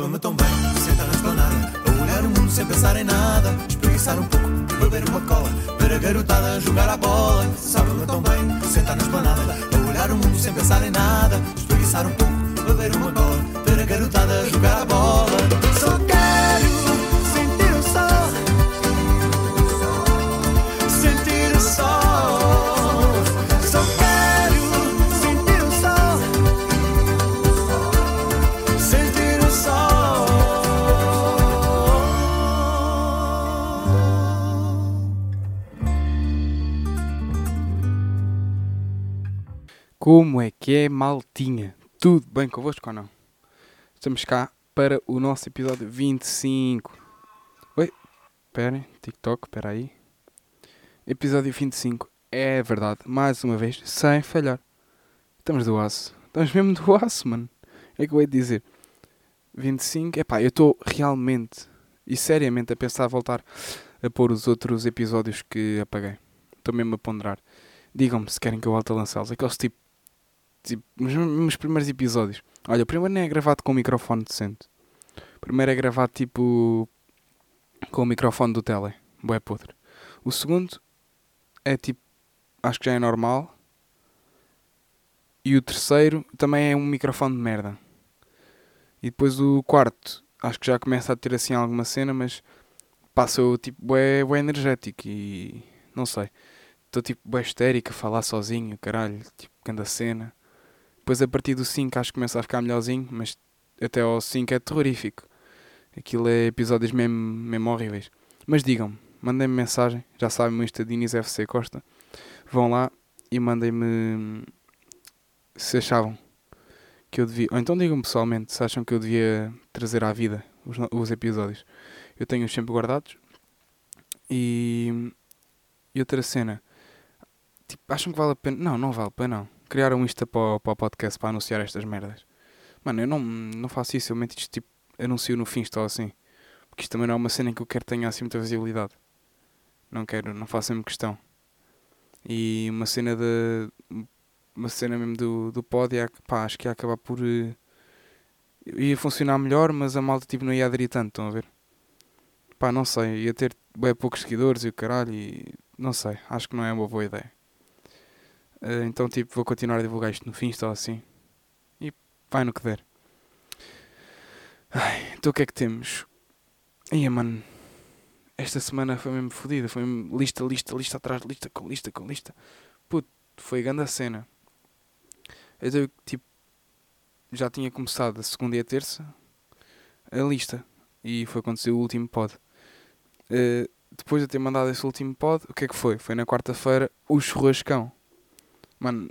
Sabe-me tão bem, sentar na esplanada, a olhar o mundo sem pensar em nada, espreguiçar um pouco, beber uma cola, ver a garotada jogar a bola. Sabe-me tão bem, sentar na esplanada, a olhar o mundo sem pensar em nada, espreguiçar um pouco, beber uma cola, ver a garotada jogar a bola. Como é que é, maltinha? Tudo bem convosco ou não? Estamos cá para o nosso episódio 25. Oi, esperem, TikTok, espera aí. Episódio 25, é verdade, mais uma vez, sem falhar. Estamos do aço. Estamos mesmo do aço, mano. É que eu de dizer. 25, epá, eu estou realmente e seriamente a pensar voltar a pôr os outros episódios que apaguei. Estou mesmo a ponderar. Digam-me se querem que eu volte a lançá-los. Aqueles tipo tipo, os meus primeiros episódios. Olha, o primeiro nem é gravado com um microfone decente. O primeiro é gravado tipo com o microfone do tele. Bué podre. O segundo é tipo, acho que já é normal. E o terceiro também é um microfone de merda. E depois o quarto, acho que já começa a ter assim alguma cena, mas passou tipo bué, bué energético e não sei. Estou tipo bué histérico a falar sozinho, caralho, tipo, grande cena. Depois a partir do 5 acho que começa a ficar melhorzinho, mas até ao 5 é terrorífico. Aquilo é episódios mesmo, mesmo horríveis. Mas digam-me, mandem-me mensagem, já sabem o Insta de Inês FC Costa. Vão lá e mandem-me se achavam que eu devia. Ou então digam-me pessoalmente se acham que eu devia trazer à vida os, os episódios. Eu tenho-os sempre guardados. E. E outra cena. Tipo, acham que vale a pena? Não, não vale a pena não. Criar um Insta para, para o podcast para anunciar estas merdas. Mano, eu não, não faço isso. Eu meto isto tipo. Anuncio no fim, estou assim. Porque isto também não é uma cena em que eu quero que tenha assim muita visibilidade. Não quero, não faço mesmo questão. E uma cena de. Uma cena mesmo do, do pod, pá, acho que ia acabar por. eh, ia funcionar melhor, mas a malta tipo, não ia aderir tanto, estão a ver? Pá, não sei, ia ter bem poucos seguidores e o caralho, e não sei, acho que não é uma boa ideia. Eh, então, tipo, vou continuar a divulgar isto no fim, estou assim. E vai no que der. Ai, então o que é que temos? Ia, mano. Esta semana foi mesmo fodida. Foi mesmo lista, lista, lista atrás, lista com lista com lista. Puto, foi grande a cena. Eu, dei, tipo, já tinha começado a segunda e a terça a lista. E foi saiu o último pod. Eh, depois de eu ter mandado esse último pod, o que é que foi? Foi na quarta-feira o churrascão. Mano,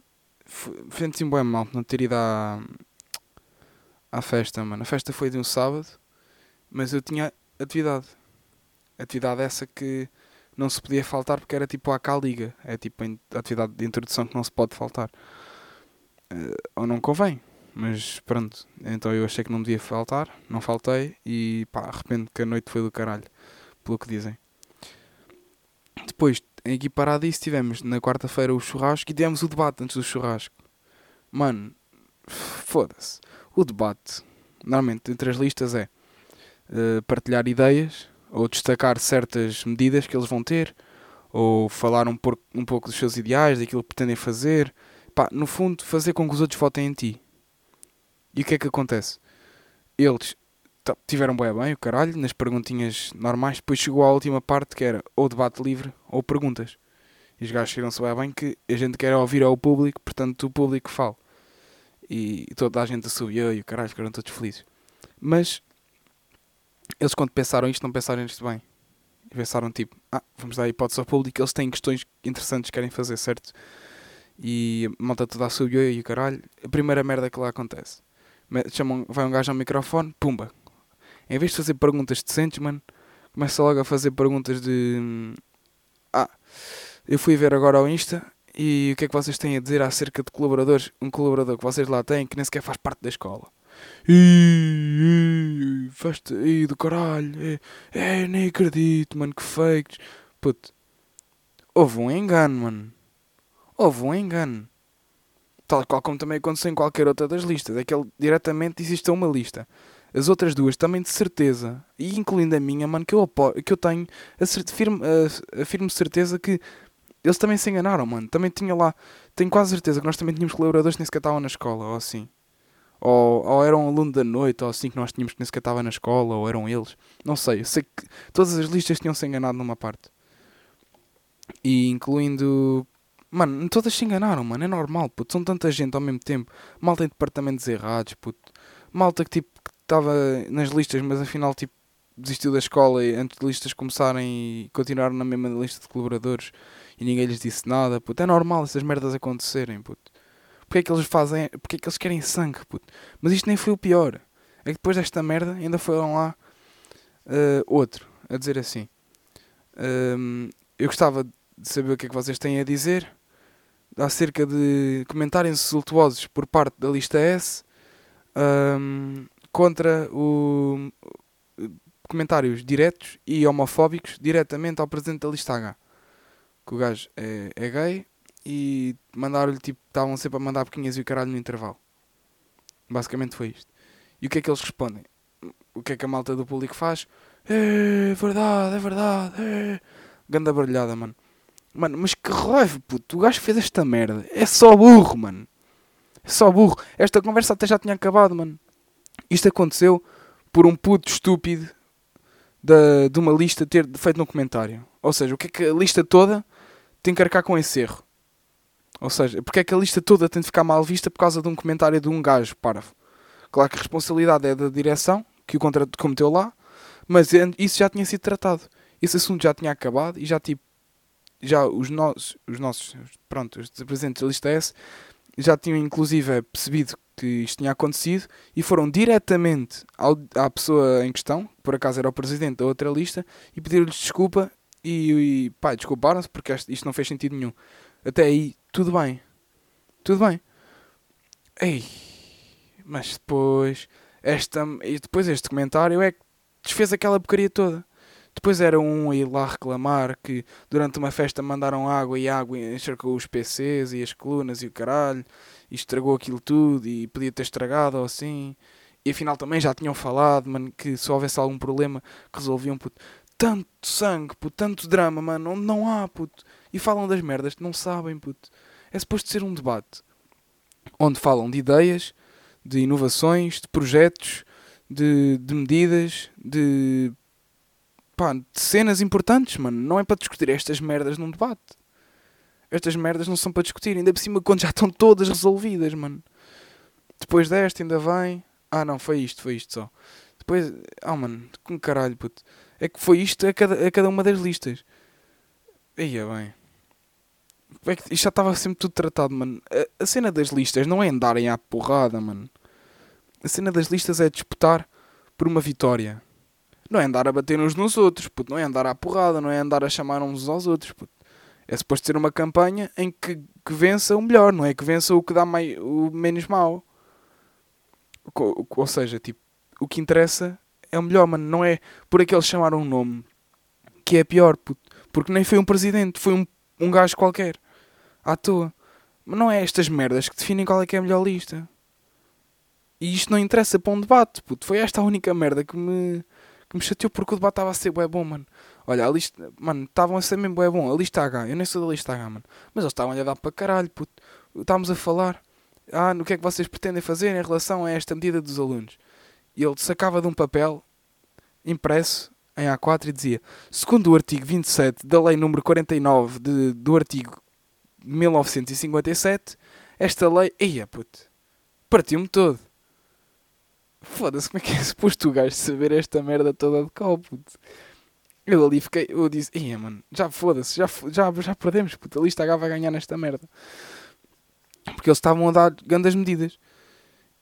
senti um bem mal não ter ido à, à festa, mano. A festa foi de um sábado, mas eu tinha atividade. Atividade essa que não se podia faltar porque era tipo a Liga. É tipo a atividade de introdução que não se pode faltar. Eh, ou não convém. Mas pronto, então eu achei que não devia faltar, não faltei e pá, arrependo que a noite foi do caralho, pelo que dizem. Depois, equiparado a isso, tivemos na quarta-feira o churrasco e tivemos o debate antes do churrasco. Mano, foda-se. O debate, normalmente entre as listas, é eh, partilhar ideias ou destacar certas medidas que eles vão ter ou falar um, por- um pouco dos seus ideais, daquilo que pretendem fazer. Pá, no fundo, fazer com que os outros votem em ti. E o que é que acontece? Eles tiveram bem bem, o caralho, nas perguntinhas normais. Depois chegou à última parte que era ou debate livre ou perguntas. E os gajos chegam-se bem bem que a gente quer ouvir ao público, portanto o público fala. E toda a gente subiu e o caralho, ficaram todos felizes. Mas eles quando pensaram isto, não pensaram isto bem. E pensaram tipo, ah, vamos dar a hipótese ao público, eles têm questões interessantes que querem fazer, certo? E a malta toda subiu e o caralho. A primeira merda que lá acontece. Chamam, vai um gajo ao microfone, pumba. Em vez de fazer perguntas decentes, mano, começa logo a fazer perguntas de. Ah, eu fui ver agora ao Insta e o que é que vocês têm a dizer acerca de colaboradores? Um colaborador que vocês lá têm que nem sequer faz parte da escola. Ih, festa, ih, do caralho, é, é, nem acredito, mano, que fakes. Puto, houve um engano, mano. Houve um engano. Tal qual como também aconteceu em qualquer outra das listas. É que ele diretamente existe uma lista. As outras duas também de certeza, e incluindo a minha, mano, que eu, que eu tenho, afirmo, afirmo certeza que eles também se enganaram, mano. Também tinha lá, tenho quase certeza que nós também tínhamos colaboradores que nem sequer estavam na escola, ou assim. Ou, ou era um aluno da noite, ou assim que nós tínhamos que nem sequer estava na escola, ou eram eles. Não sei, eu sei que todas as listas tinham se enganado numa parte. E incluindo. Mano, todas se enganaram, mano. É normal, puto. São tanta gente ao mesmo tempo. Malta em departamentos errados, puto. Malta que tipo estava nas listas, mas afinal tipo desistiu da escola e antes de listas começarem e continuaram na mesma lista de colaboradores e ninguém lhes disse nada, puto. É normal essas merdas acontecerem, puto. Porque é que eles fazem. Porque é que eles querem sangue, puto. Mas isto nem foi o pior. É que depois desta merda ainda foram lá uh, outro a dizer assim. Uh, eu gostava de saber o que é que vocês têm a dizer acerca de comentários insultuosos por parte da lista S um, contra o comentários diretos e homofóbicos diretamente ao presidente da lista H. Que o gajo é, é gay e mandaram-lhe tipo, estavam sempre a mandar pequinhas e o caralho no intervalo. Basicamente foi isto. E o que é que eles respondem? O que é que a malta do público faz? É verdade, é verdade, é. Ganda barulhada, mano. Mano, mas que raiva, puto. O gajo fez esta merda. É só burro, mano. É só burro. Esta conversa até já tinha acabado, mano. Isto aconteceu por um puto estúpido da, de uma lista ter feito um comentário. Ou seja, o que é que a lista toda tem que arcar com esse erro? Ou seja, porque é que a lista toda tem de ficar mal vista por causa de um comentário de um gajo parvo? Claro que a responsabilidade é da direção, que o contrato cometeu lá, mas isso já tinha sido tratado. Esse assunto já tinha acabado e já tipo já os nossos, os nossos pronto, os presentes da lista S já tinham inclusive percebido que isto tinha acontecido e foram diretamente ao, à pessoa em questão, que por acaso era o presidente da outra lista, e pediram-lhes desculpa e, e pá, desculparam-se porque isto não fez sentido nenhum. Até aí, tudo bem. Tudo bem. Ei, mas depois, esta, depois este comentário é que desfez aquela porcaria toda. Depois era um a ir lá reclamar que durante uma festa mandaram água e água encharcou os PCs e as colunas e o caralho e estragou aquilo tudo e podia ter estragado ou assim. E afinal também já tinham falado, mano, que se houvesse algum problema resolviam, puto. Tanto sangue, puto, tanto drama, mano, onde não há, puto. E falam das merdas que não sabem, puto. É suposto ser um debate onde falam de ideias, de inovações, de projetos, de, de medidas, de pá, cenas importantes, mano. Não é para discutir estas merdas num debate. Estas merdas não são para discutir, ainda por cima quando já estão todas resolvidas, mano. Depois desta ainda vem. Ah não, foi isto, foi isto só. Depois. Ah mano, com caralho, puto. É que foi isto a cada, a cada uma das listas. Ia bem. É que isto já estava sempre tudo tratado, mano. A, a, cena das listas não é andarem à porrada, mano. A cena das listas é disputar por uma vitória. Não é andar a bater uns nos outros, puto. Não é andar à porrada, não é andar a chamar uns aos outros, puto. É suposto ser uma campanha em que, que vença o melhor, não é que vença o que dá mai, o menos mal. Ou, ou seja, tipo, o que interessa é o melhor, mano. Não é por aqueles chamaram um nome que é pior, puto. Porque nem foi um presidente, foi um, um gajo qualquer. À toa. Mas não é estas merdas que definem qual é que é a melhor lista. E isto não interessa para um debate, puto. Foi esta a única merda que me que me chateou porque o debate estava a ser bué bom, mano. Olha, a lista, mano, estavam a ser mesmo bué bom. A lista H, eu nem sou da lista H, mano. Mas eles estavam a dar para caralho, puto. Estávamos a falar, ah, no que é que vocês pretendem fazer em relação a esta medida dos alunos. E ele sacava de um papel impresso em A4 e dizia: segundo o artigo 27 da Lei número 49 de, do artigo 1957, esta lei. Eia, puto, partiu-me todo. Foda-se, como é que é suposto o gajo saber esta merda toda de cal, puto? Eu ali fiquei, eu disse, ia mano, já foda-se, já, já, já perdemos, puto, a lista H vai ganhar nesta merda. Porque eles estavam a dar grandes medidas.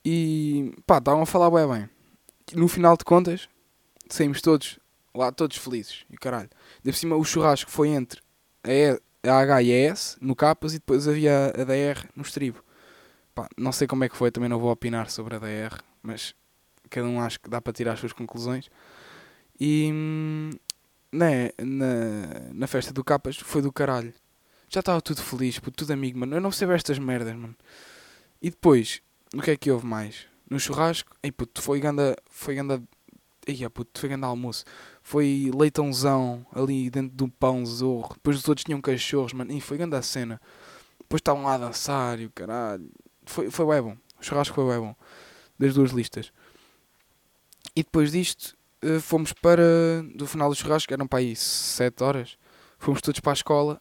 E pá, estavam a falar bem bem. No final de contas, saímos todos lá, todos felizes. E caralho. De cima o churrasco foi entre a, e, a H e a S no capas e depois havia a DR no estribo. Pá, não sei como é que foi, também não vou opinar sobre a DR, mas cada um acho que dá para tirar as suas conclusões. E né, na, na festa do Capas foi do caralho. Já estava tudo feliz, tudo amigo, mano. Eu não percebo estas merdas, mano. E depois, o que é que houve mais? no churrasco, ei puto, foi ganda, foi ganda, ei puto, foi ganda almoço. Foi leitãozão ali dentro do pão zorro. Depois os outros tinham cachorros, mano, e foi ganda cena. Depois estavam lá a dançar e o caralho. Foi, foi bem bom. O churrasco foi bem bom. Das duas listas. E depois disto, eh, fomos para. Do final do churrasco, eram para aí 7 horas. Fomos todos para a escola.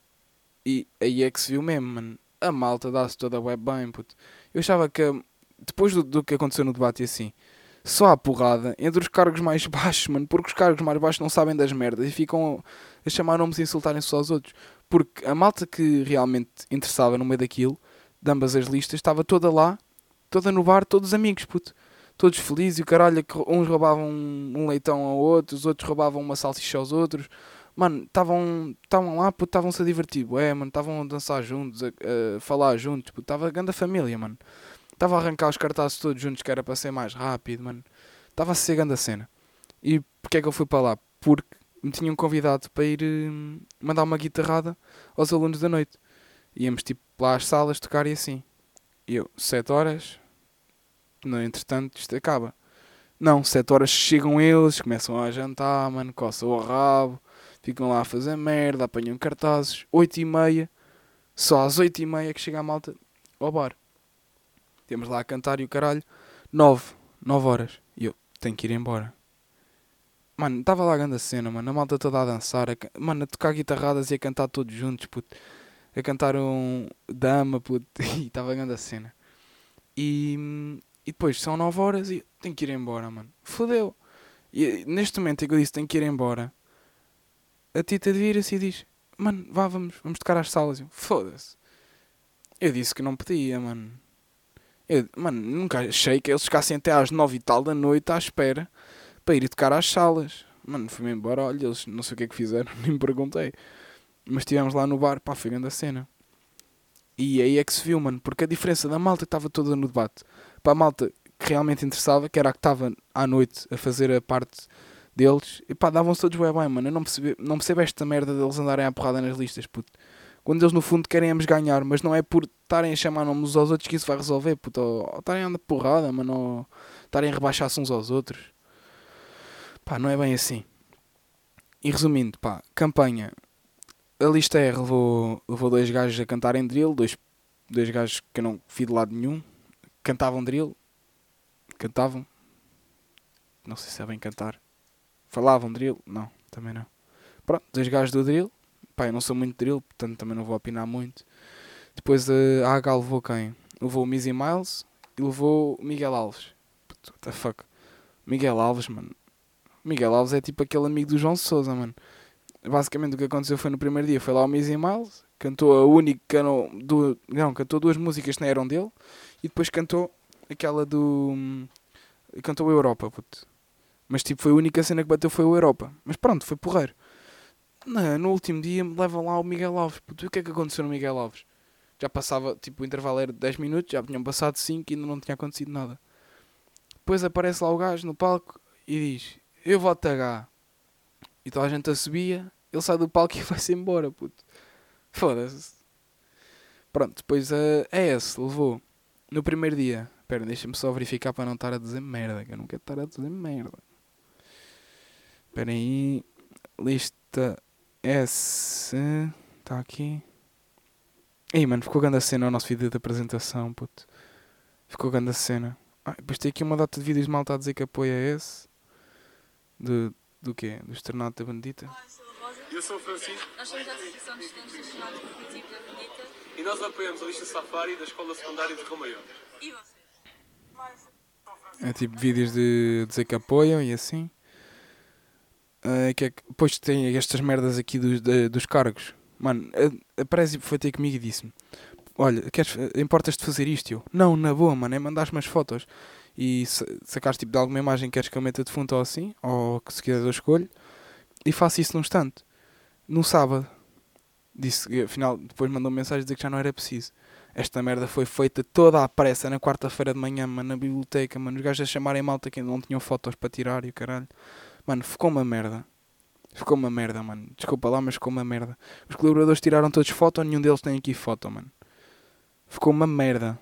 E aí é que se viu mesmo, mano. A malta dá-se toda web bem, puto. Eu achava que. Depois do, do que aconteceu no debate e assim. Só a porrada entre os cargos mais baixos, mano. Porque os cargos mais baixos não sabem das merdas e ficam a chamar nomes e insultarem-se aos outros. Porque a malta que realmente interessava no meio daquilo, de ambas as listas, estava toda lá, toda no bar, todos amigos, puto todos felizes e o caralho, uns roubavam um leitão a outros, outros roubavam uma salsicha aos outros. Mano, estavam lá, estavam-se a divertir, é, mano, estavam a dançar juntos, a, a falar juntos, estava a grande família, mano. Estava a arrancar os cartazes todos juntos, que era para ser mais rápido, mano. Estava a ser grande a cena. E porquê é que eu fui para lá? Porque me tinham convidado para ir hum, mandar uma guitarrada aos alunos da noite. Íamos tipo lá às salas tocar e assim. E eu, sete horas, no entretanto, isto acaba. Não, 7 horas chegam eles, começam a jantar, mano, coçam o rabo, ficam lá a fazer merda, apanham cartazes. 8 e meia, só às 8 e meia que chega a malta ao bar. Temos lá a cantar e o caralho. 9, 9 horas. E eu tenho que ir embora. Mano, estava lá a grande cena, mano. A malta toda a dançar, a, mano, a tocar guitarradas e a cantar todos juntos, puto. A cantar um dama, puto. E estava a grande cena. E, e depois são 9 horas e tenho que ir embora, mano. Fodeu. E neste momento em que eu disse tenho que ir embora, a Tita vira-se e diz: Mano, vá, vamos, vamos tocar às salas. Foda-se. Eu disse que não podia, mano. Eu, mano, nunca achei que eles ficassem até às 9 e tal da noite à espera para ir tocar às salas. Mano, fui-me embora, olha, eles não sei o que é que fizeram, nem perguntei. Mas estivemos lá no bar, pá, foi grande a cena. E aí é que se viu, mano, porque a diferença da malta estava toda no debate para a malta que realmente interessava, que era a que estava à noite a fazer a parte deles, e pá, davam-se todos bem bem, mano. Eu não percebo, não percebo esta merda deles andarem à porrada nas listas, puto. Quando eles no fundo querem nos ganhar, mas não é por estarem a chamar nomes aos outros que isso vai resolver, puto. Ou estarem a andar porrada, mano, ou estarem a rebaixar-se uns aos outros. Pá, não é bem assim. E resumindo, pá, campanha. A lista R levou, levou dois gajos a cantarem drill, dois, dois gajos que eu não vi de lado nenhum, cantavam drill, cantavam, não sei se sabem cantar, falavam drill, não, também não. Pronto, dois gajos do drill, pá, eu não sou muito drill, portanto também não vou opinar muito. Depois eh, a AH levou quem? Levou o Mizzy Miles e levou o Miguel Alves. What the fuck? Miguel Alves, mano. Miguel Alves é tipo aquele amigo do João Souza, mano. Basicamente o que aconteceu foi no primeiro dia, foi lá o Mizzy Miles, cantou a única, não, não, cantou duas músicas que não eram dele e depois cantou aquela do. Cantou a Europa, puto. Mas tipo, foi a única cena que bateu foi o Europa. Mas pronto, foi porreiro. No, no último dia leva lá o Miguel Alves. Puto, e o que é que aconteceu no Miguel Alves? Já passava, tipo, o intervalo era de 10 minutos, já tinham passado 5 e ainda não tinha acontecido nada. Depois aparece lá o gajo no palco e diz: Eu vou H. E toda a gente a subia, ele sai do palco e vai-se embora, puto. Foda-se. Pronto, depois uh, é esse, levou. No primeiro dia, espera, deixa-me só verificar para não estar a dizer merda, que eu não quero estar a dizer merda. Espera aí, lista S, está aqui. Ei, mano, ficou grande a cena o nosso vídeo de apresentação, puto. Ficou grande a cena. Ah, depois tem aqui uma data de vídeos de malta a dizer que apoia esse. Do, do quê? Do Externato da Bandita. Eu sou o Francisco. Nós somos a Associação de Estudantes do Cognitivo da Benedita. E nós apoiamos a lista Safari da Escola Secundária de Romaior. E vocês? É tipo vídeos de dizer que apoiam e assim. Uh, que é que, depois tem estas merdas aqui dos, de, dos cargos. Mano, a, a Prezi foi ter comigo e disse-me: Olha, queres, importas de fazer isto? Eu, não, na boa, mano, é mandar umas fotos e sacares tipo de alguma imagem que queres que eu meta de fundo ou assim, ou que se quiser eu escolho, e faço isso num instante. No sábado, disse, afinal, depois mandou -me mensagem dizer que já não era preciso. Esta merda foi feita toda à pressa na quarta-feira de manhã, mano, na biblioteca, mano. Os gajos a chamarem malta que ainda não tinham fotos para tirar e o caralho. Mano, ficou uma merda. Ficou uma merda, mano. Desculpa lá, mas ficou uma merda. Os colaboradores tiraram todos foto, nenhum deles tem aqui foto, mano. Ficou uma merda.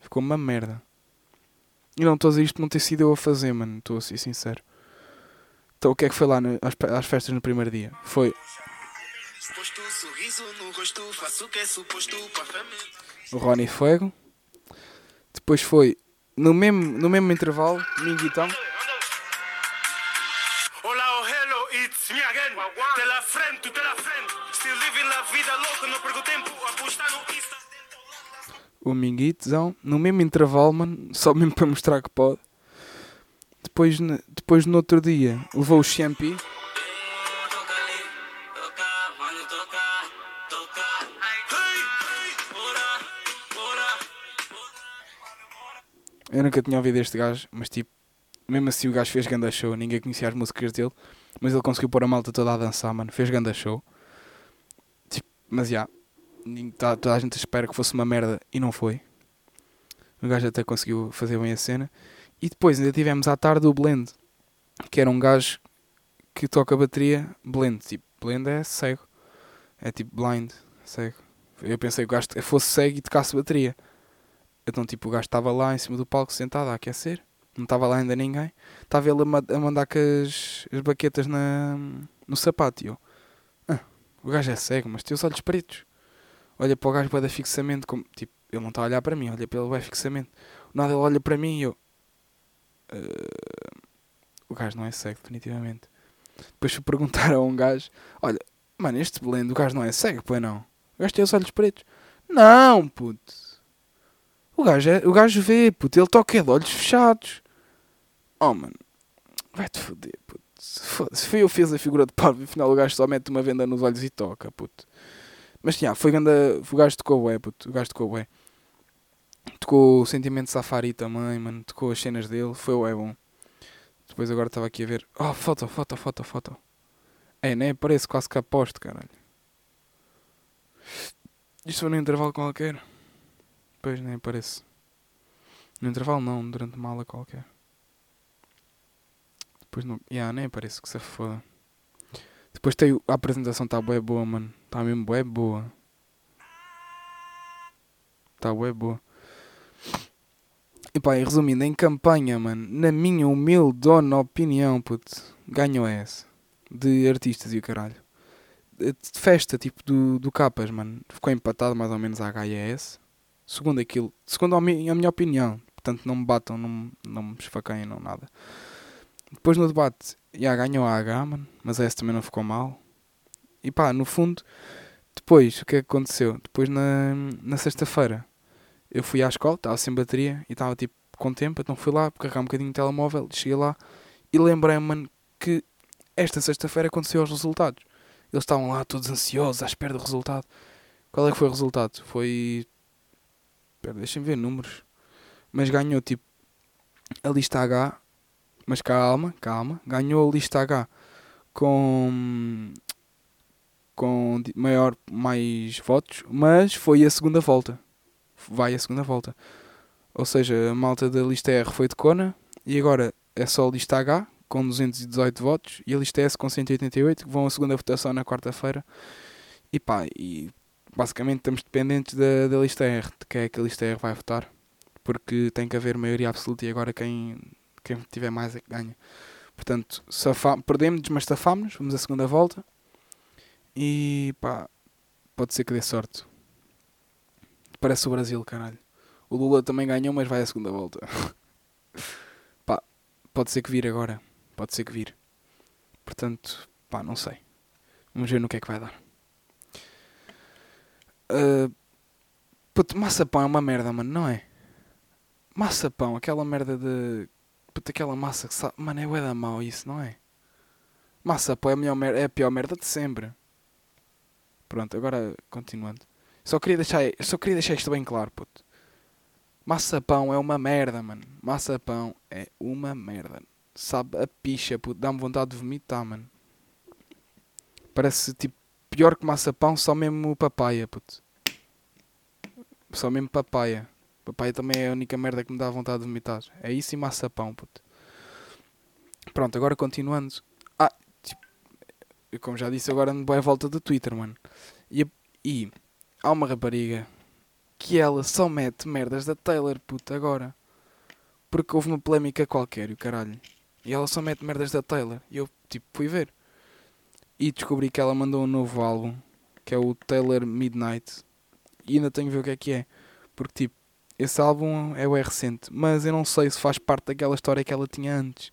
Ficou uma merda. E não estou a dizer isto não ter sido eu a fazer, mano. Estou a ser sincero. Então o que é que foi lá no- às, às festas no primeiro dia? Foi Posto sorriso no rosto, faço o que é suposto para Ronnie Fuego. Depois foi no mesmo, no mesmo intervalo, Minguitão. Hola, oh hello, it's me again. Frente, frente. Still living la vida louca, não perco tempo. Apostar no Insta. o Minguitozão, no mesmo intervalo, mano, só mesmo para mostrar que pode. Depois, depois no outro dia, levou o Champi. Eu nunca tinha ouvido este gajo, mas tipo, mesmo assim o gajo fez ganda show, ninguém conhecia as músicas dele, mas ele conseguiu pôr a malta toda a dançar, mano, fez ganda show. Tipo, mas já, nin- tá- toda a gente espera que fosse uma merda e não foi. O gajo até conseguiu fazer bem a cena. E depois ainda tivemos à tarde o Blend, que era um gajo que toca bateria blend. Tipo, blend é cego. É tipo blind, cego. Eu pensei que o gajo fosse cego e tocasse bateria. Então, tipo, o gajo estava lá em cima do palco sentado a aquecer. Não estava lá ainda ninguém. Estava ele a, ma- a mandar com as, as baquetas na, no sapato. E eu, ah, o gajo é cego, mas tem os olhos pretos. Olha para o gajo, da fixamente. Como, tipo, ele não está a olhar para mim, olha para ele, vai fixamente. Nada, ele olha para mim e eu. "Ah, o gajo não é cego, definitivamente. Depois fui perguntar a um gajo: Olha, mano, este blend, o gajo não é cego, pois não? O gajo tem os olhos pretos. Não, puto. O gajo, é, o gajo vê, puto, ele toca é de olhos fechados. Oh, mano, vai-te foder, puto. Foda-se, foi eu fiz a figura de parvo, afinal o gajo só mete uma venda nos olhos e toca, puto. Mas, já, foi ganda, o gajo tocou bué, puto, o gajo tocou bué. Tocou o Sentimento Safari também, mano, tocou as cenas dele, foi bué bom. Depois agora estava aqui a ver, oh, foto, foto, foto, foto. É, nem parece quase que aposto, caralho. Isto foi no intervalo qualquer. Pois, nem parece. No intervalo não, durante uma aula qualquer. Depois não. Yeah, nem parece que se foda. Depois tem a apresentação está bué boa, mano. Está mesmo bué boa. Está bué boa. E pá, e resumindo, em campanha, mano, na minha humilde opinião, puto, ganhou essa. De artistas e o caralho. De festa, tipo, do, do Capas, mano. Ficou empatado mais ou menos à HIS. Segundo aquilo, segundo a mi- a minha opinião. Portanto, não me batam, não, não me esfaqueiem, não nada. Depois no debate, já ganhou a H, mano. Mas essa também não ficou mal. E pá, no fundo, depois, o que é que aconteceu? Depois na, na sexta-feira, eu fui à escola, estava sem bateria e estava tipo com tempo, então fui lá carregar um bocadinho de telemóvel, cheguei lá e lembrei-me, mano, que esta sexta-feira aconteceu os resultados. Eles estavam lá todos ansiosos à espera do resultado. Qual é que foi o resultado? Foi. Espera, deixem-me ver números. Mas ganhou tipo a lista H. Mas calma, calma. Ganhou a lista H com. com maior, mais votos. Mas foi a segunda volta. Vai a segunda volta. Ou seja, a malta da lista R foi de Cona. E agora é só a lista H com 218 votos e a lista S com 188 que vão à segunda votação na quarta-feira. E pá, e basicamente estamos dependentes da, da lista R, de quem é que a lista R vai votar, porque tem que haver maioria absoluta e agora quem, quem tiver mais é que ganha. Portanto, perdemos, mas safámos, vamos à segunda volta e pá, pode ser que dê sorte. Parece o Brasil, caralho. O Lula também ganhou, mas vai à segunda volta. pá, pode ser que vire agora. Pode ser que vire. Portanto, pá, não sei. Vamos ver no que é que vai dar. Uh, puto, maçapão é uma merda, mano, não é? Maçapão, aquela merda de. Puto, aquela massa que sabe. Mano, é bué da mau isso, não é? Maçapão é a, melhor é a pior merda de sempre. Pronto, agora continuando. Só queria deixar, só queria deixar isto bem claro, puto. Maçapão é uma merda, mano. Maçapão é uma merda. Sabe a picha, puto. Dá-me vontade de vomitar, mano. Parece tipo pior que maçapão, só mesmo papaya, puto. Só mesmo papaya. Papaya também é a única merda que me dá vontade de vomitar. É isso e maçapão, puto. Pronto, agora continuando. Ah, tipo, como já disse, agora ando bem à volta do Twitter, mano. E, e há uma rapariga que ela só mete merdas da Taylor, puto, agora. porque houve uma polémica qualquer, o caralho. E ela só mete merdas da Taylor. E eu, tipo, fui ver. E descobri que ela mandou um novo álbum, que é o Taylor Midnight. E ainda tenho que ver o que é que é. Porque, tipo, esse álbum é o é recente, mas eu não sei se faz parte daquela história que ela tinha antes.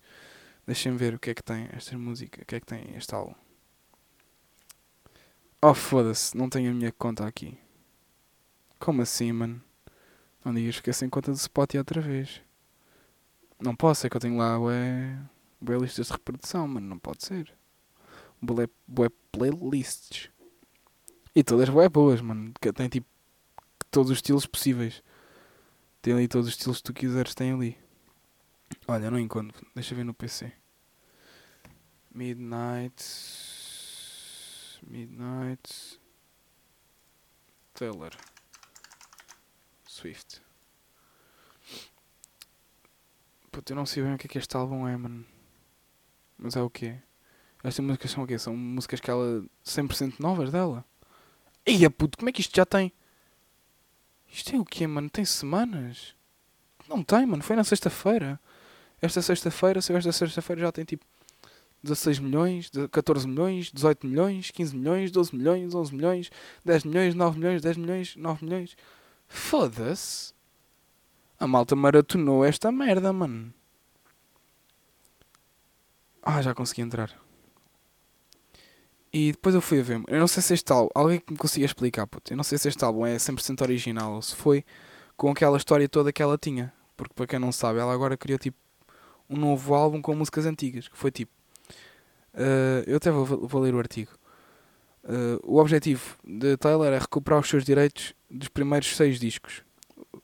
Deixem ver o que é que tem esta música, o que é que tem este álbum. Oh, foda-se, não tenho a minha conta aqui. Como assim, mano? Não digas que é sem conta do Spotify outra vez. Não posso, é que eu tenho lá ué, bué listas de reprodução, mano, não pode ser. Bué, bué playlists. E todas bué boas, mano. Que tem tipo todos os estilos possíveis. Tem ali todos os estilos que tu quiseres, tem ali. Olha, não encontro. Deixa ver no PC. Midnight. Midnight. Taylor. Swift. Puta, eu não sei bem o que é que este álbum é, mano. Mas é o quê? Estas músicas são o quê? São músicas que ela. 100% novas dela? Ia puto, como é que isto já tem? Isto é o quê, mano? Tem semanas? Não tem, mano. Foi na sexta-feira. Esta sexta-feira, se esta sexta-feira já tem tipo 16 milhões, 14 milhões, 18 milhões, 15 milhões, 12 milhões, 11 milhões, 10 milhões, 9 milhões, 10 milhões, 9 milhões. Foda-se. A malta maratonou esta merda, mano. Ah, já consegui entrar. E depois eu fui a ver. Eu não sei se este álbum. Alguém que me consiga explicar, puto. Eu não sei se este álbum é 100% original ou se foi com aquela história toda que ela tinha. Porque para quem não sabe, ela agora criou tipo um novo álbum com músicas antigas. Que foi tipo. Uh, eu até vou, vou, ler o artigo. Uh, o objetivo de Taylor é recuperar os seus direitos dos primeiros seis discos.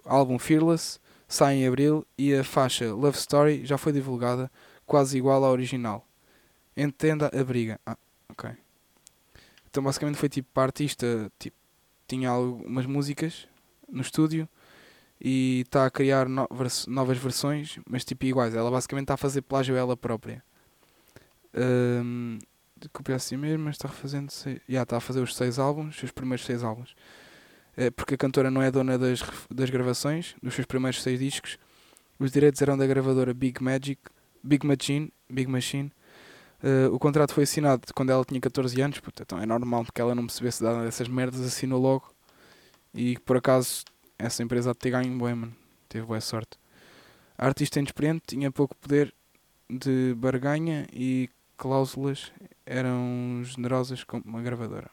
O álbum Fearless sai em abril e a faixa Love Story já foi divulgada, quase igual à original. Entenda a briga. Ah, ok. Então basicamente foi tipo a artista tipo, tinha algumas músicas no estúdio e está a criar no, vers novas versões, mas tipo iguais. Ela basicamente está a fazer plágio ela própria. Um, copiar assim mesmo, mas está fazendo seis, yeah, está a fazer os seis álbuns, os primeiros seis álbuns. É, porque a cantora não é dona das, das gravações, dos seus primeiros seis discos. Os direitos eram da gravadora Big Magic, Big Machine, Big Machine. Uh, o contrato foi assinado quando ela tinha 14 anos, portanto, então é normal que ela não percebesse nada dessas merdas, assinou logo. E por acaso essa empresa de ter ganho bem. Teve boa sorte. A artista inexperiente tinha pouco poder de barganha e cláusulas eram generosas como uma gravadora.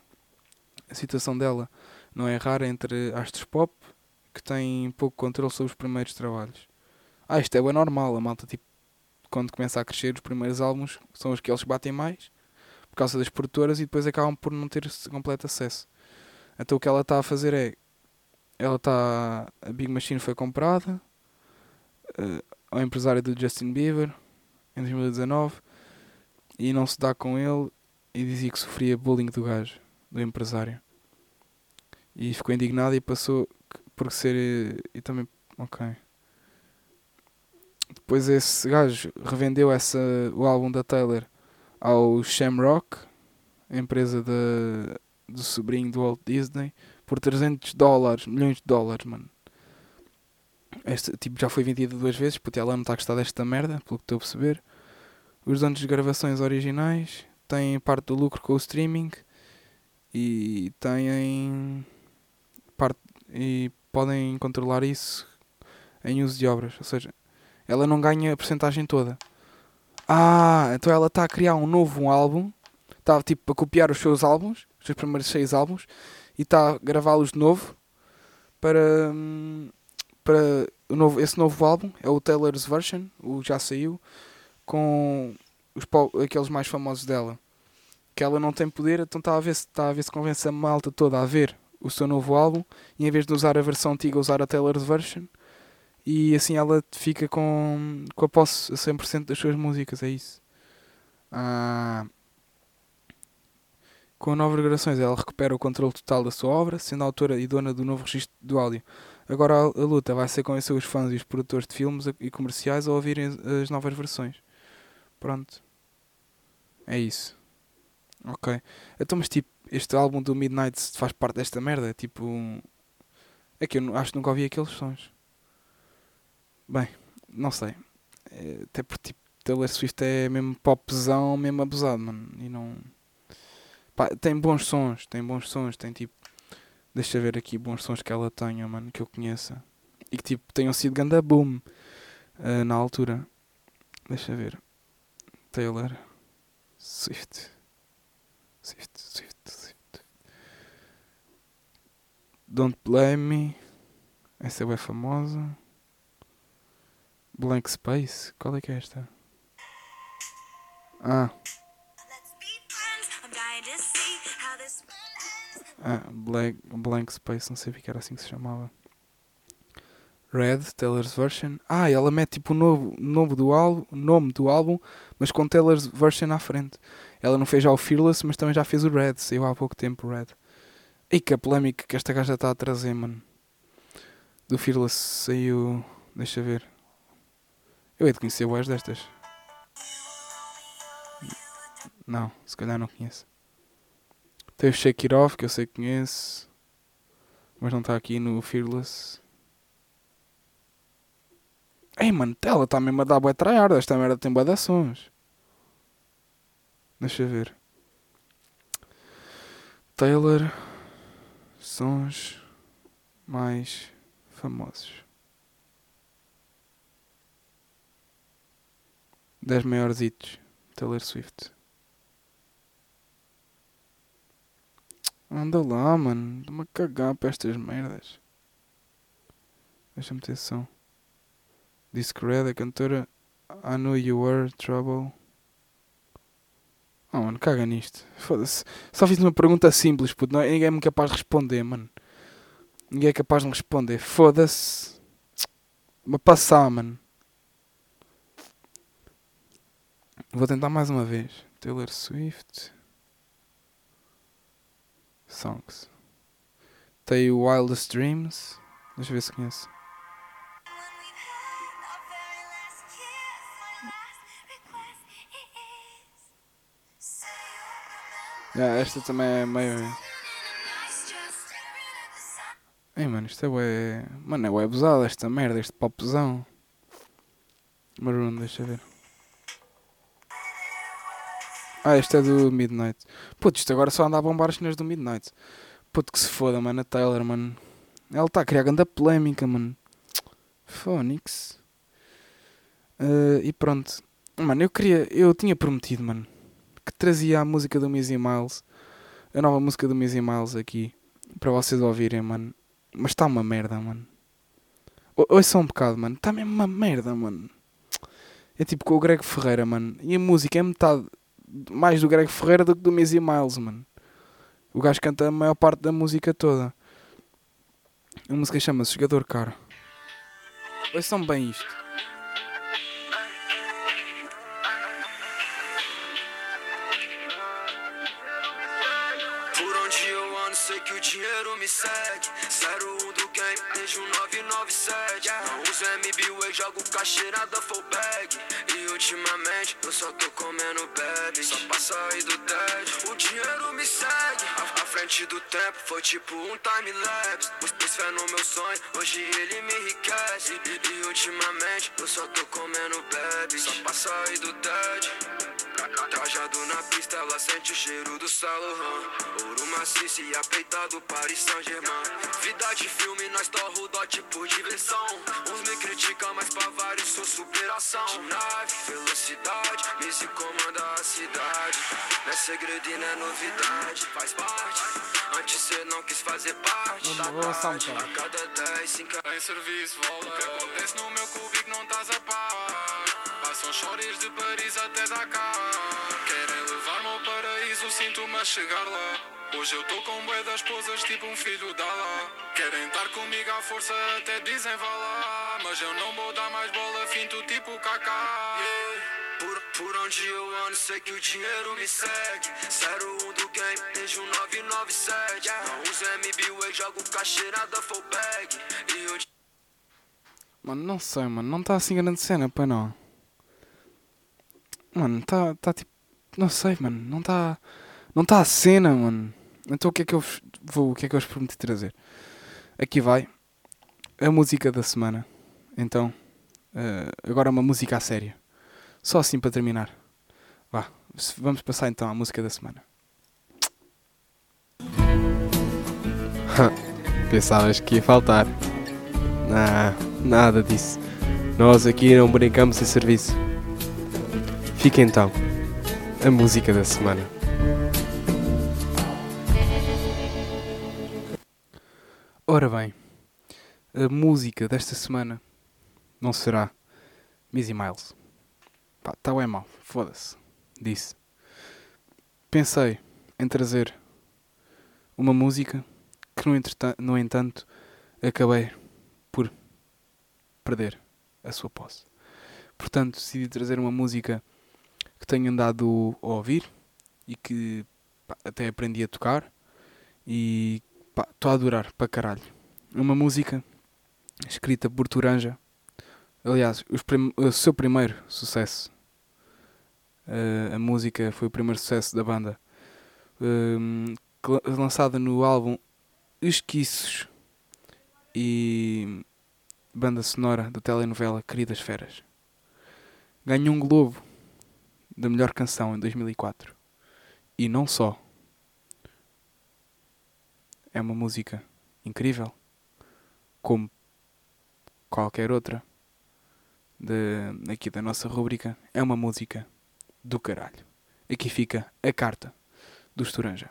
A situação dela não é rara entre astros pop que têm pouco controle sobre os primeiros trabalhos. Ah, isto é o normal, a malta tipo quando começa a crescer os primeiros álbuns são os que eles batem mais por causa das produtoras e depois acabam por não ter completo acesso. Então o que ela está a fazer é ela está a Big Machine foi comprada uh, ao empresário do Justin Bieber em 2019 e não se dá com ele e dizia que sofria bullying do gajo, do empresário. E ficou indignado e passou por ser. E também. Ok. Depois esse gajo revendeu essa, o álbum da Taylor ao Shamrock, empresa de, do sobrinho do Walt Disney, por 300 dólares, milhões de dólares, mano. Este tipo já foi vendido duas vezes, porque ela não está a gostar desta merda, pelo que estou a perceber. Os donos de gravações originais têm parte do lucro com o streaming e têm parte e podem controlar isso em uso de obras, ou seja, ela não ganha a porcentagem toda. Ah, então ela está a criar um novo álbum, está tipo a copiar os seus álbuns, os seus primeiros seis álbuns, e está a gravá-los de novo para, para o novo, esse novo álbum, é o Taylor's Version, o já saiu, com os, aqueles mais famosos dela. Que ela não tem poder, então está a ver está a ver se convence a malta toda a ver o seu novo álbum e em vez de usar a versão antiga, usar a Taylor's version. E assim ela fica com, com a posse a 100% das suas músicas, é isso. Ah, com novas gravações, ela recupera o controle total da sua obra, sendo autora e dona do novo registro do áudio. Agora a, a luta vai ser convencer os fãs e os produtores de filmes e comerciais a ouvirem as novas versões. Pronto. É isso. Ok. Então, mas tipo, este álbum do Midnight faz parte desta merda? Tipo. É que eu acho que nunca ouvi aqueles sons. Bem, não sei. É, até porque tipo, Taylor Swift é mesmo popzão, mesmo abusado, mano. E não. Pá, tem bons sons, tem bons sons, tem tipo. Deixa ver aqui bons sons que ela tenha, mano, que eu conheça. E que tipo tenham sido ganda boom ah, na altura. Deixa ver. Taylor Swift. Swift, Swift, Swift. Don't Blame Me. Essa é bem famosa. Blank Space. Qual é que é esta? Ah, ah Blank, Blank Space. Não sabia que era assim que se chamava. Red, Taylor's Version. Ah, ela mete tipo o novo, novo do álbum, nome do álbum, mas com Taylor's Version à frente. Ela não fez já o Fearless, mas também já fez o Red. Saiu há pouco tempo o Red. E que a polémica que esta gaja está a trazer, mano. Do Fearless saiu. Deixa ver. Eu hei de conhecer boas destas. Não, se calhar não conheço. Tem o Shake It Off, que eu sei que conheço. Mas não está aqui no Fearless. Ei, mano, ela está mesmo a dar bué tryhard. Esta merda tem bué de sons. Deixa ver. Taylor. Sons mais famosos. 10 maiores hits. Taylor Swift. Anda lá, mano. Dá-me a cagar para estas merdas. Deixa-me ter som. Discred, a cantora I Know You Were Trouble. Oh, mano, caga nisto. Foda-se. Só fiz uma pergunta simples, puto. Não, ninguém é capaz de responder, mano. Ninguém é capaz de me responder. Foda-se. Vou passar, mano. Vou tentar mais uma vez. Taylor Swift. Songs. Tem o Wildest Dreams. Deixa eu ver se conheço. Yeah, esta também é meio. Ei, mano, isto é ué... Mano, é ué abusado esta merda, este popzão. Maroon, deixa eu ver. Ah, este é do Midnight. Puto, isto agora só anda a bombar as cenas do Midnight. Puto, que se foda, mano, a Taylor, mano. Ela está a criar grande polémica, mano. Phonics. Uh, e pronto. Mano, eu queria... Eu tinha prometido, mano, que trazia a música do Missy Miles. A nova música do Missy Miles aqui. Para vocês ouvirem, mano. Mas está uma merda, mano. O- Ouça um bocado, mano. Está mesmo uma merda, mano. É tipo com o Greg Ferreira, mano. E a música é metade mais do Greg Ferreira do que do Missy Miles, mano. O gajo canta a maior parte da música toda. A música chama-se Jogador Caro. Ouçam bem isto. Dinheiro me segue. 01 do game, desde um 997. Não uso MBWay, jogo cacheirada full bag. E ultimamente, eu só tô comendo bebe. Só pra sair do tédio. O dinheiro me segue. À, à frente do tempo, foi tipo um time lapse. Pus, pus fé no meu sonho, hoje ele me enriquece. E, e ultimamente, eu só tô comendo bebe. Só pra sair do tédio. Trajado na pista, ela sente o cheiro do Saint Ouro maciço e apeitado Paris Saint-Germain. Vida de filme, nós torro o dote por diversão. Uns me criticam, mas pra vários sou superação. Nave, velocidade, Missy comanda a cidade. Não é segredo e não é novidade, faz parte. Antes cê não quis fazer parte Não, vou lançar um A cada 10, 5 Em serviço, vola. O que acontece no meu cubico não estás a par. Passam chores de Paris até Dakar. Sinto-me a chegar lá. Hoje eu tô com bué das esposas, tipo um filho da lá. Querem estar comigo à força, até dizem vá lá. Mas eu não vou dar mais bola, finto tipo Kaká. Por, por onde eu ando, sei que o dinheiro me segue. 01 do game, desde um 997. Não uso MBWay, jogo cacheirada full bag. E o Mano, não sei, mano. Não está assim grande cena, pois não. Mano, está tá tipo. Não sei, mano. Não está. Não está a cena, mano. Então o que é que eu vos vou. O que é que eu vos prometi trazer? Aqui vai. A música da semana. Então. Eh, agora uma música a sério. Só assim para terminar. Vá, vamos passar então à música da semana. Pensavas que ia faltar. Não, nada disso. Nós aqui não brincamos em serviço. Fica então a música da semana. Ora bem, a música desta semana não será Missy Miles. Pá, tá bem mal, foda-se. Disse. Pensei em trazer uma música que, no, no entanto, acabei por perder a sua posse. Portanto, decidi trazer uma música que tenho andado a ouvir e que pá, até aprendi a tocar e estou a adorar para caralho. Uma música escrita por Turanja. Aliás, prim- o seu primeiro sucesso. Eh, a música foi o primeiro sucesso da banda. Cla- lançada no álbum Esquiços e banda sonora da telenovela Queridas Feras. Ganhou um Globo da melhor canção em 2004. E não só. É uma música incrível, como qualquer outra de, aqui da nossa rúbrica. É uma música do caralho. Aqui fica a carta do Estoranja.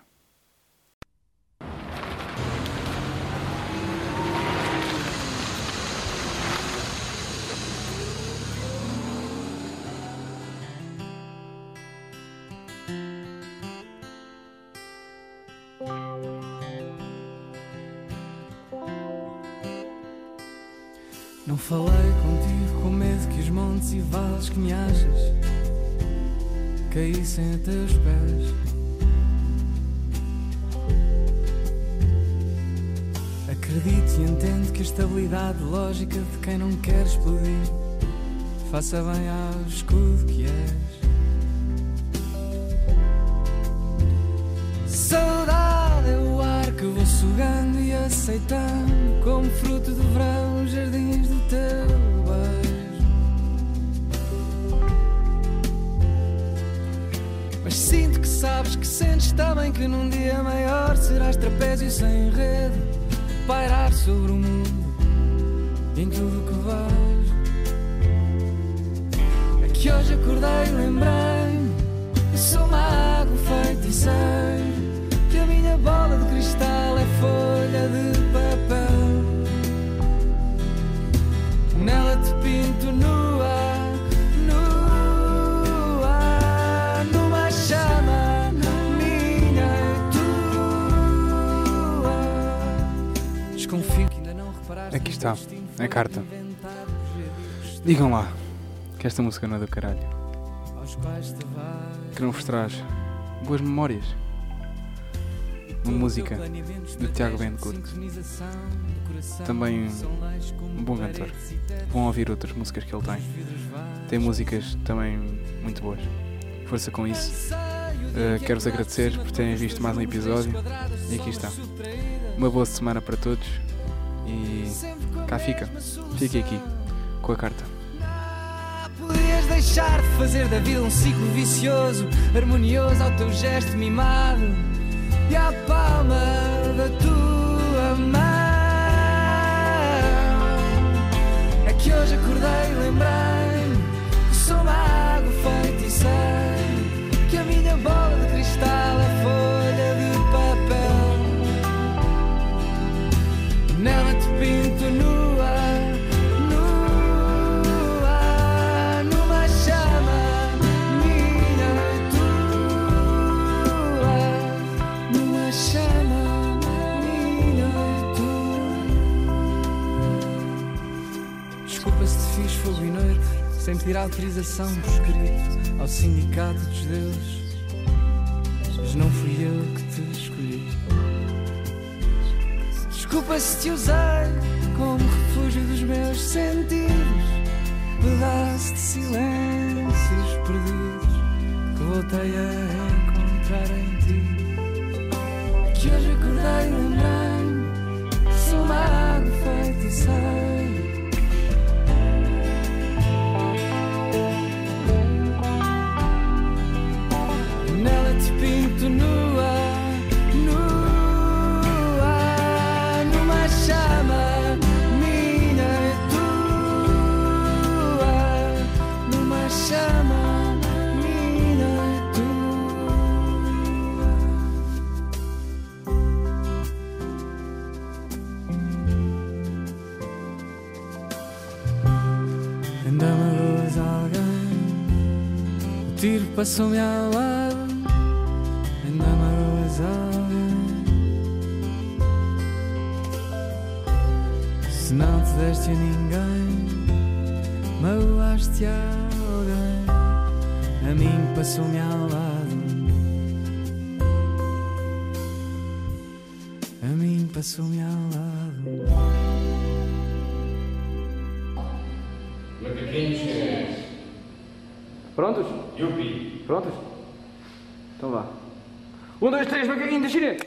Não falei contigo com medo que os montes e vales que me achas caíssem a teus pés. Acredito e entendo que a estabilidade lógica de quem não quer explodir faça bem ao escudo que és. Saudade é o ar que vou sugando e aceitando como fruto do verão os jardins sabes que sentes também que num dia maior serás trapézio sem rede, pairar sobre o mundo em tudo que vais. É que hoje acordei e lembrei-me sou mago Que está, a foi carta. Digam lá que esta música não é do caralho. Que não vos traz boas memórias. Uma música do Tiago Bencourt. Também um bom cantor. Vão ouvir outras músicas que ele tem. Tem músicas também muito boas. Força com isso. Uh, Quero-vos agradecer por terem visto mais um episódio. E aqui está. Uma boa semana para todos. E cá fica. Fique aqui com a carta. Podias deixar de fazer da vida um ciclo vicioso, harmonioso ao teu gesto mimado e à palma da tua mão. É que hoje acordei e autorização por escrito ao sindicato dos deuses, mas não fui eu que te escolhi. Desculpa se te usei como refúgio dos meus sentidos, pedaço de silêncios perdidos que voltei a passou-me ao lado, ainda magoas alguém. Se não te deste a ninguém, magoaste a alguém. A mim passou-me ao lado. A mim passou-me ao lado. Prontos? Prontos? Então vá. Um, dois, três, macaquinho da China! Um, dois, três, macaquinho da China!